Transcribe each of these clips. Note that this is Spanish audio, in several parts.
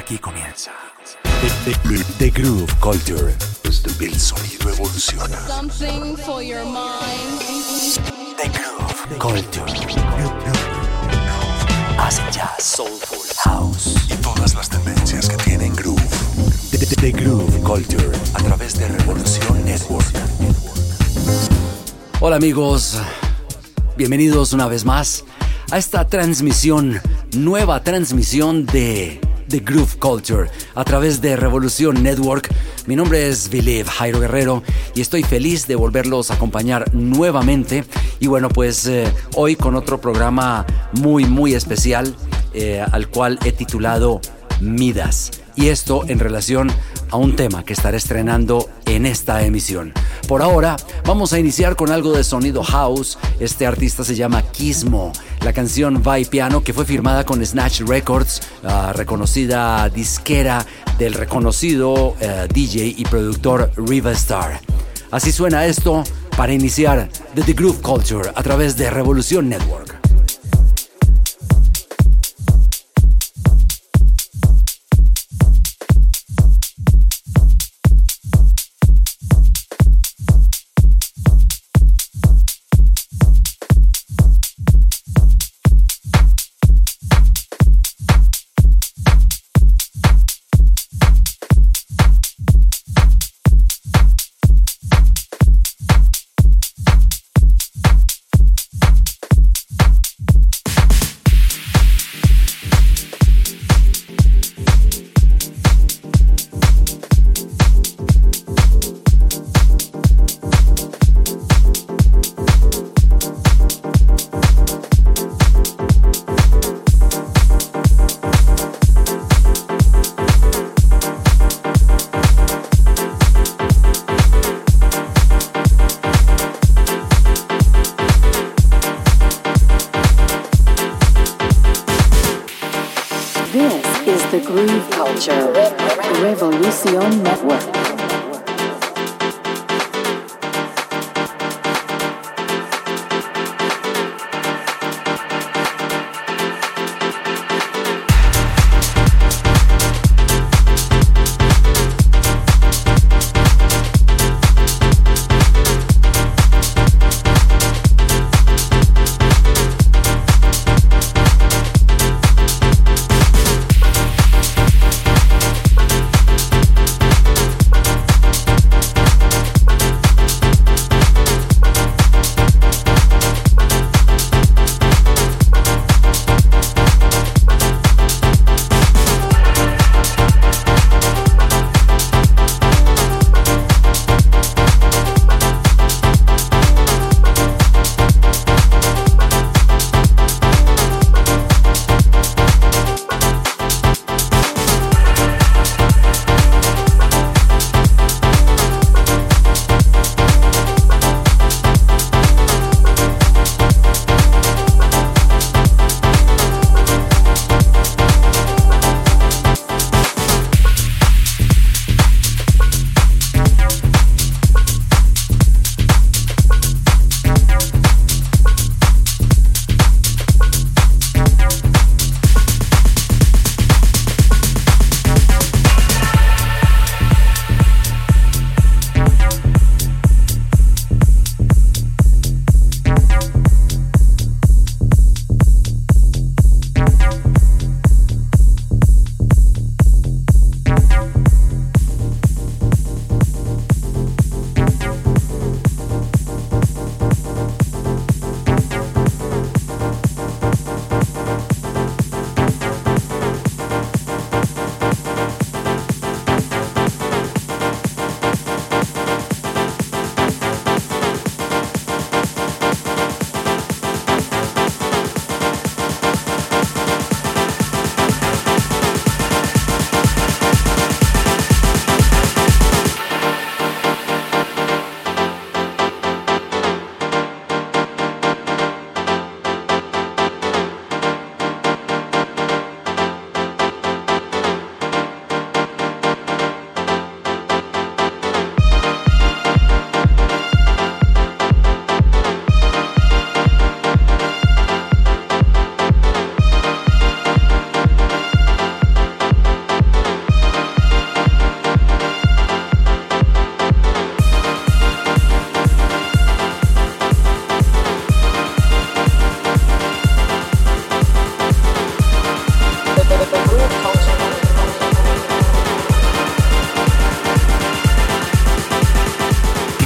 Aquí comienza. The, the- the Groove Culture. El sonido evoluciona. Something for your mind. The Groove Culture. Hace jazz, soulful, house y todas las tendencias que tienen groove. The, the- the Groove Culture a través de Revolución Network. Hola amigos, bienvenidos una vez más a esta transmisión, nueva transmisión de The Groove Culture a través de Revolución Network. Mi nombre es Believe Jairo Guerrero y estoy feliz de volverlos a acompañar nuevamente. Y bueno, pues eh, hoy con otro programa muy, muy especial eh, al cual he titulado Midas. Y esto en relación a un tema que estaré estrenando en esta emisión. Por ahora, vamos a iniciar con algo de sonido house. Este artista se llama Kismo. La canción Va y Piano, que fue firmada con Snatch Records, reconocida disquera del reconocido eh, DJ y productor Riva Star. Así suena esto para iniciar The, The Groove Culture a través de Revolución Network.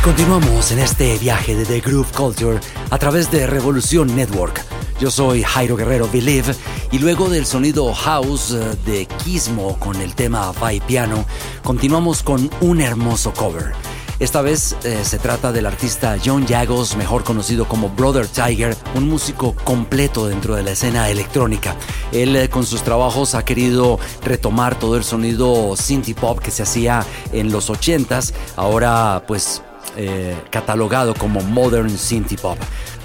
Continuamos en este viaje de The Groove Culture a través de Revolución Network. Yo soy Jairo Guerrero Believe y luego del sonido house eh, de Kismo con el tema Vai Piano, continuamos con un hermoso cover. Esta vez eh, se trata del artista John Jagos, mejor conocido como Brother Tiger, un músico completo dentro de la escena electrónica. Él eh, con sus trabajos ha querido retomar todo el sonido synth pop que se hacía en los 80s, ahora pues eh, catalogado como Modern Synth Pop.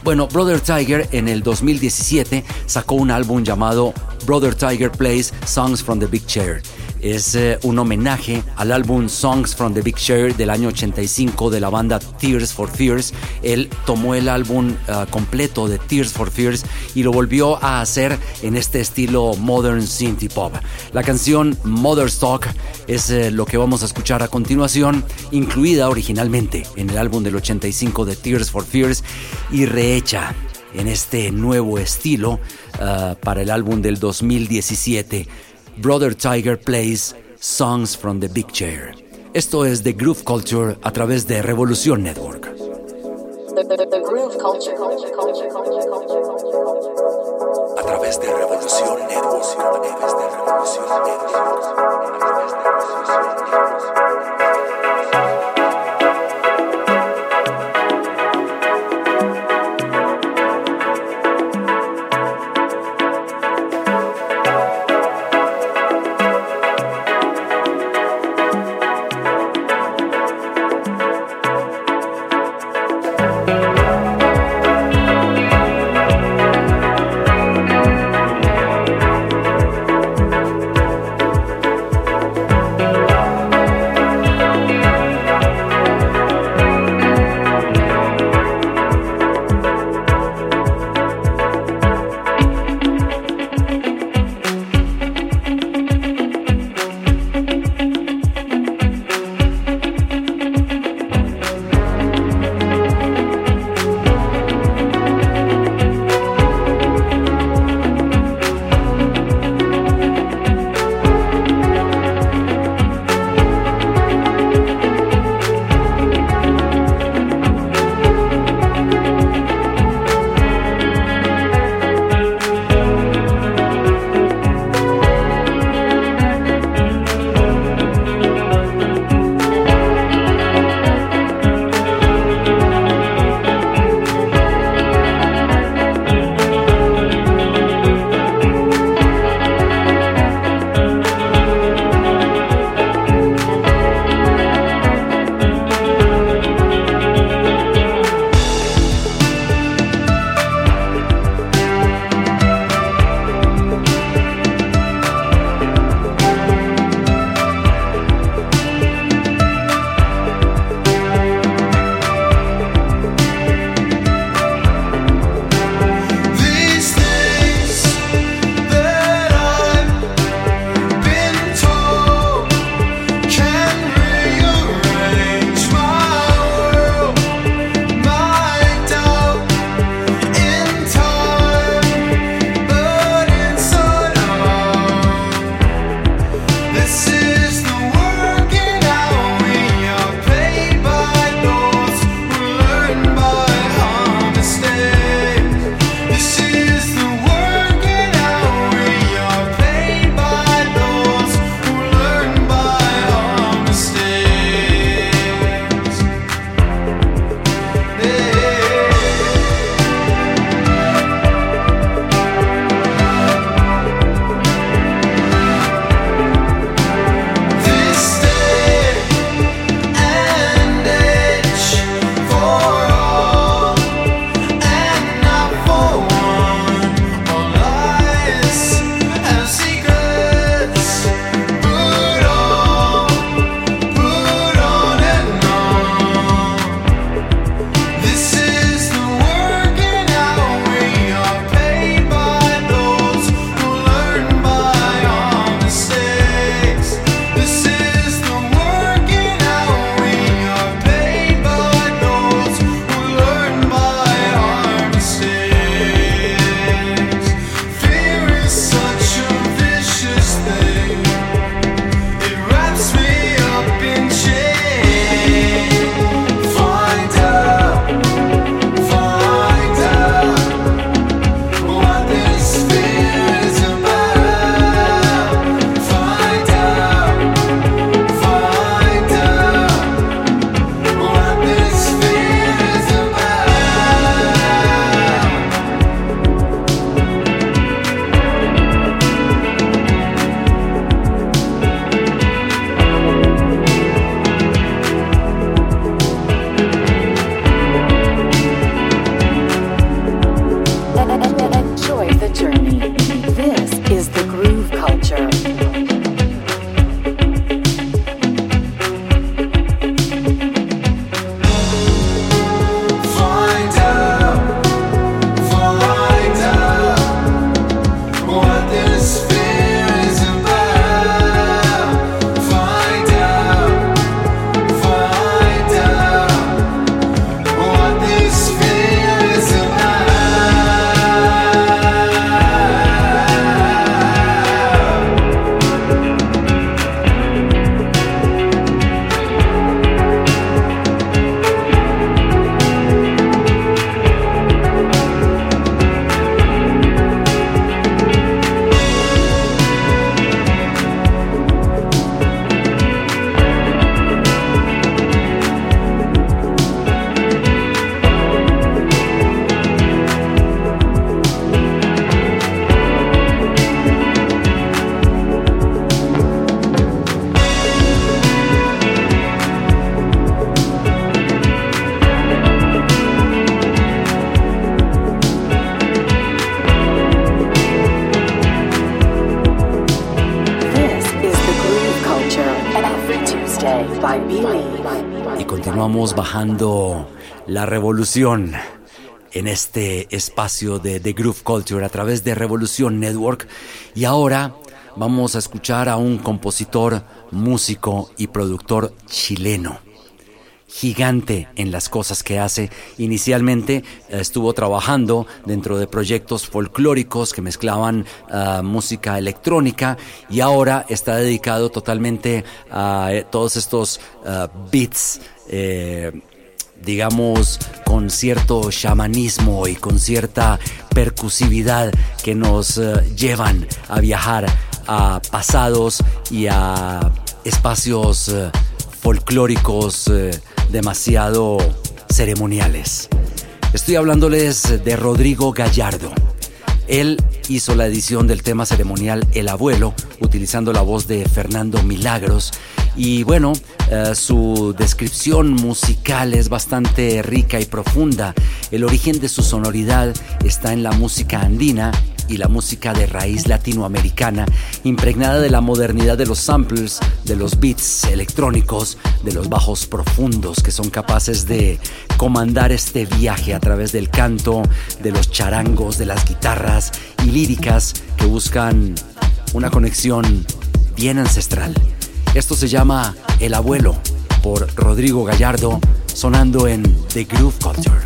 Bueno, Brother Tiger en el 2017 sacó un álbum llamado Brother Tiger Plays Songs from the Big Chair es eh, un homenaje al álbum Songs from the Big Share del año 85 de la banda Tears for Fears. Él tomó el álbum eh, completo de Tears for Fears y lo volvió a hacer en este estilo modern synth pop. La canción Mother's Talk es eh, lo que vamos a escuchar a continuación, incluida originalmente en el álbum del 85 de Tears for Fears y rehecha en este nuevo estilo para el álbum del 2017. Brother Tiger plays Songs from the Big Chair. Esto es The Groove Culture a través de Revolución Network. A través de Revolución Network. A través de Revolución Network. Continuamos bajando la revolución en este espacio de The Groove Culture a través de Revolución Network. Y ahora vamos a escuchar a un compositor, músico y productor chileno gigante en las cosas que hace. Inicialmente eh, estuvo trabajando dentro de proyectos folclóricos que mezclaban ah, música electrónica y ahora está dedicado totalmente a eh, todos estos ah, beats. Eh, digamos, con cierto chamanismo y con cierta percusividad que nos llevan a viajar a pasados y a espacios folclóricos demasiado ceremoniales. Estoy hablándoles de Rodrigo Gallardo. Él hizo la edición del tema ceremonial El Abuelo, utilizando la voz de Fernando Milagros. Y bueno, eh, su descripción musical es bastante rica y profunda. El origen de su sonoridad está en la música andina y la música de raíz latinoamericana, impregnada de la modernidad de los samplers, de los beats electrónicos, de los bajos profundos que son capaces de comandar este viaje a través del canto, de los charangos, de las guitarras y líricas que buscan una conexión bien ancestral. Esto se llama El Abuelo por Rodrigo Gallardo, sonando en. The, Groove Culture.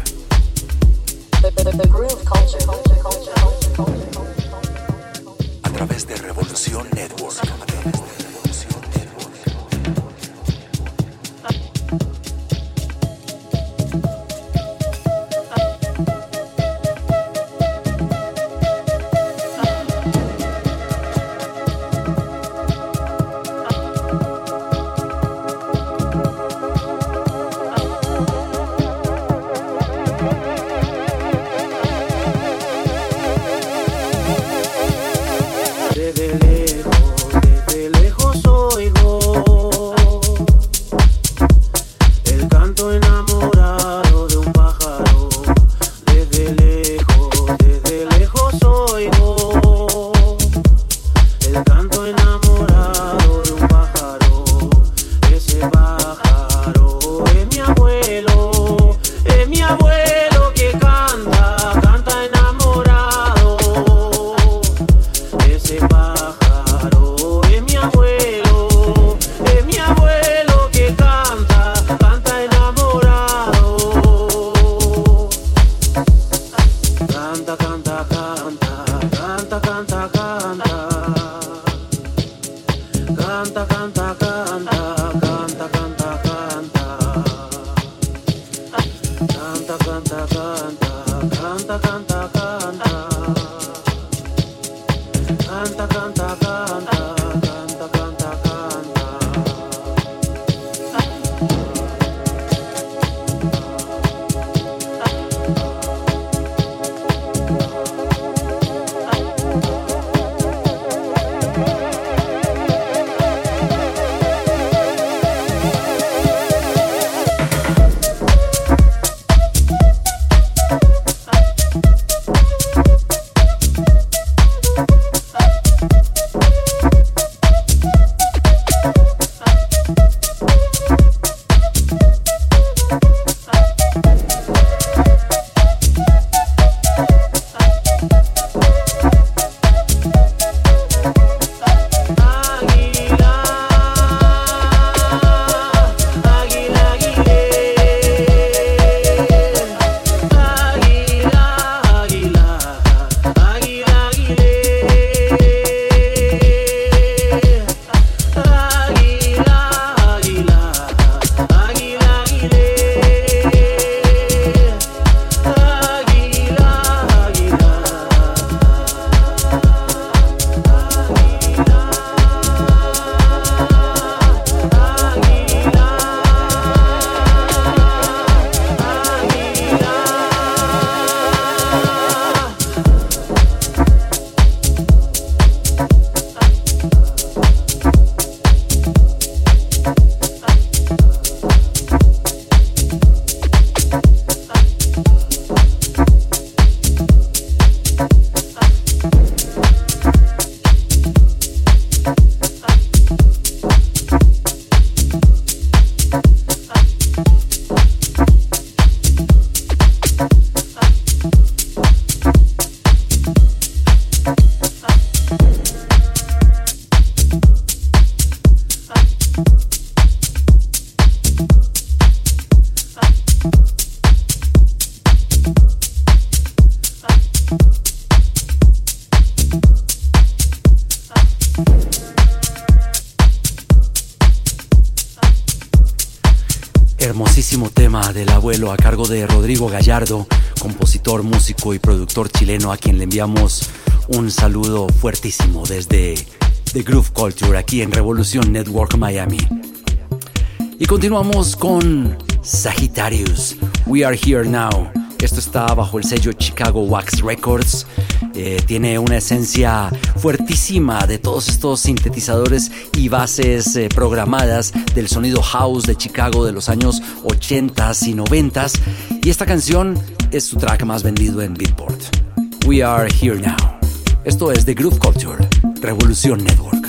Network. Abuelo a cargo de Rodrigo Gallardo, compositor, músico y productor chileno a quien le enviamos un saludo fuertísimo desde The Groove Culture aquí en Revolución Network Miami. Y continuamos con Sagittarius, We Are Here Now. Esto está bajo el sello Chicago Wax Records. Eh, tiene una esencia fuertísima de todos estos sintetizadores y bases eh, programadas del sonido house de Chicago de los años 80s y 90s. Y esta canción es su track más vendido en Beatport. We Are Here Now. Esto es The Groove Culture, Revolución Network.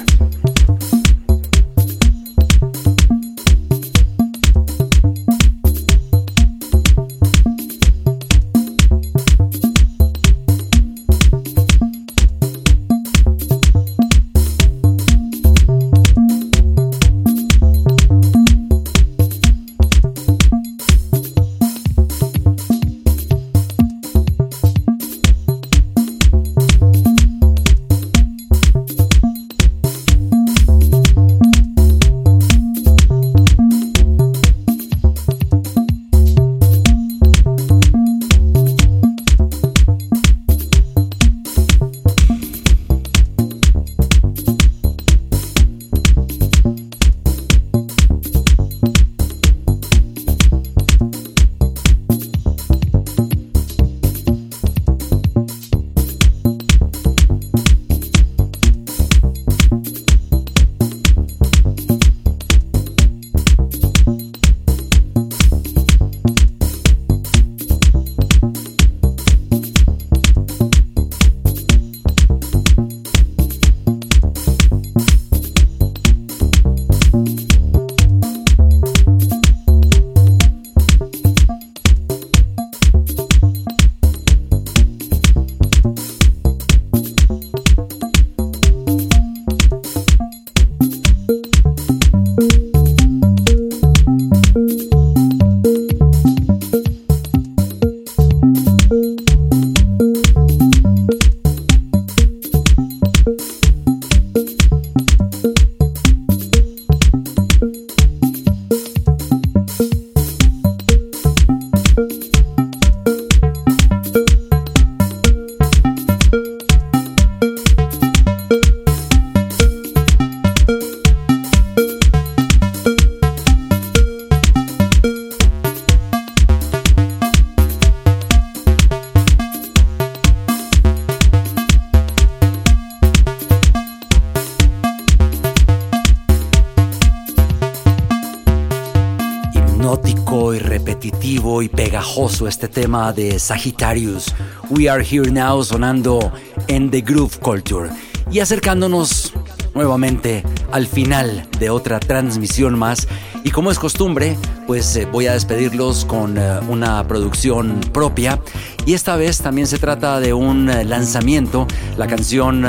Este tema de Sagittarius. We are here now sonando en The Groove Culture y acercándonos nuevamente al final de otra transmisión más. Y como es costumbre, pues eh, voy a despedirlos con eh, una producción propia. Y esta vez también se trata de un eh, lanzamiento. La canción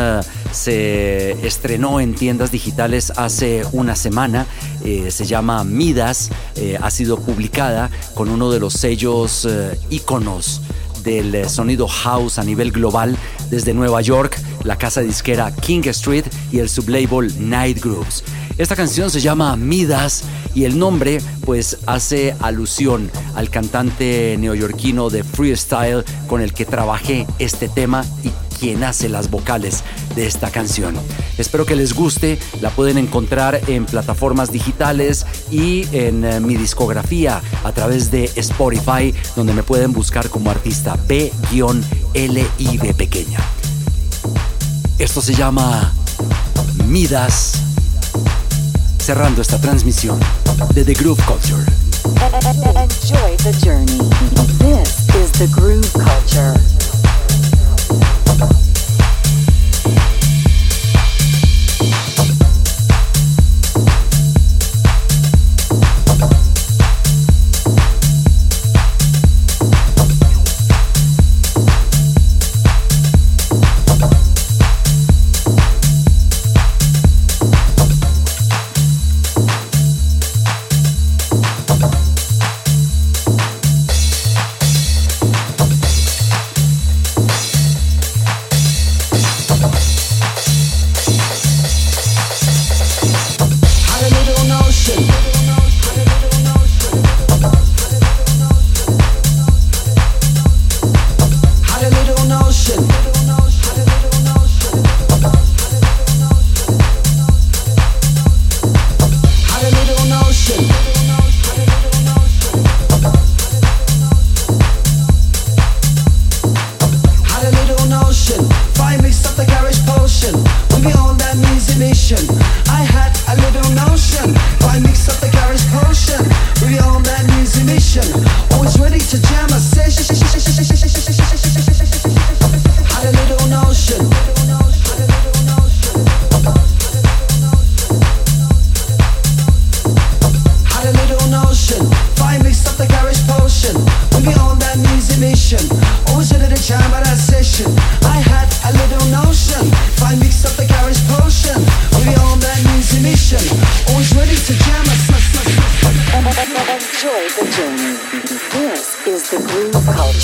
se estrenó en tiendas digitales hace una semana. se llama Midas. ha sido publicada con uno de los sellos íconos del sonido house a nivel global desde Nueva York, la casa disquera King Street y el sublabel Night Groups. Esta canción se llama Midas y el nombre pues hace alusión al cantante neoyorquino de freestyle con el que trabajé este tema y quien hace las vocales de esta canción. Espero que les guste, la pueden encontrar en plataformas digitales y en eh, mi discografía a través de Spotify, donde me pueden buscar como artista B-L-I-B pequeña. Esto se llama Midas cerrando esta transmisión de The Groove Culture. Enjoy the journey. This is The Groove Culture.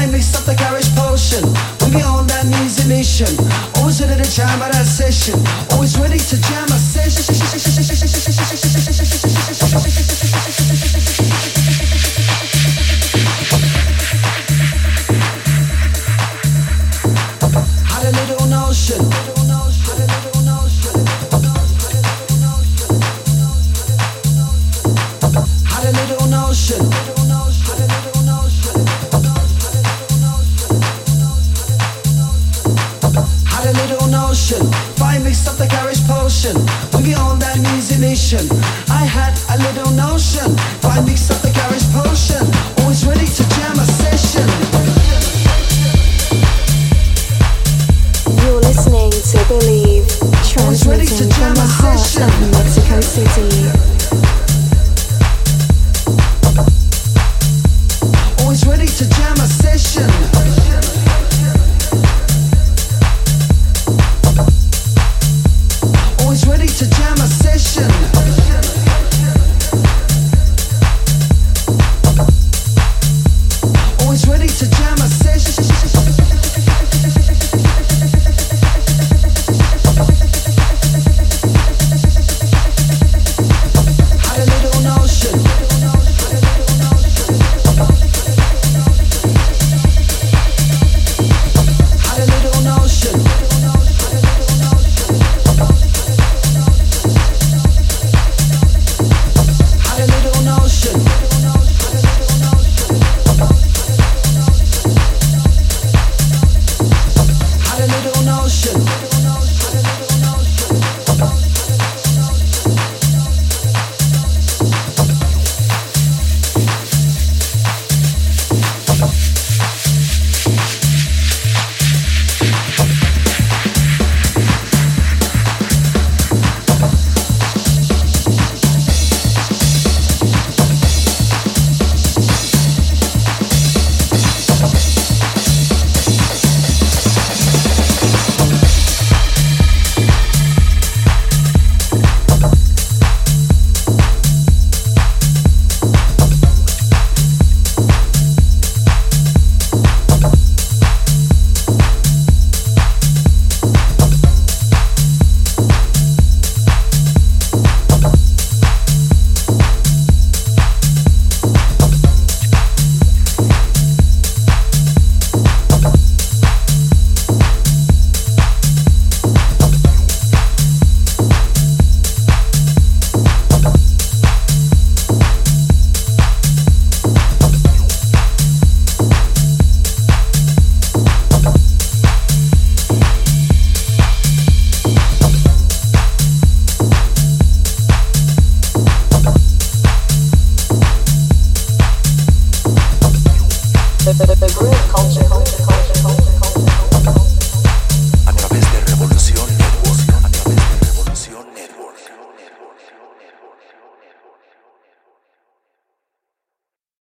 I mixed up the garage potion. When be on that music mission. Always ready to jam at that session. Always ready to jam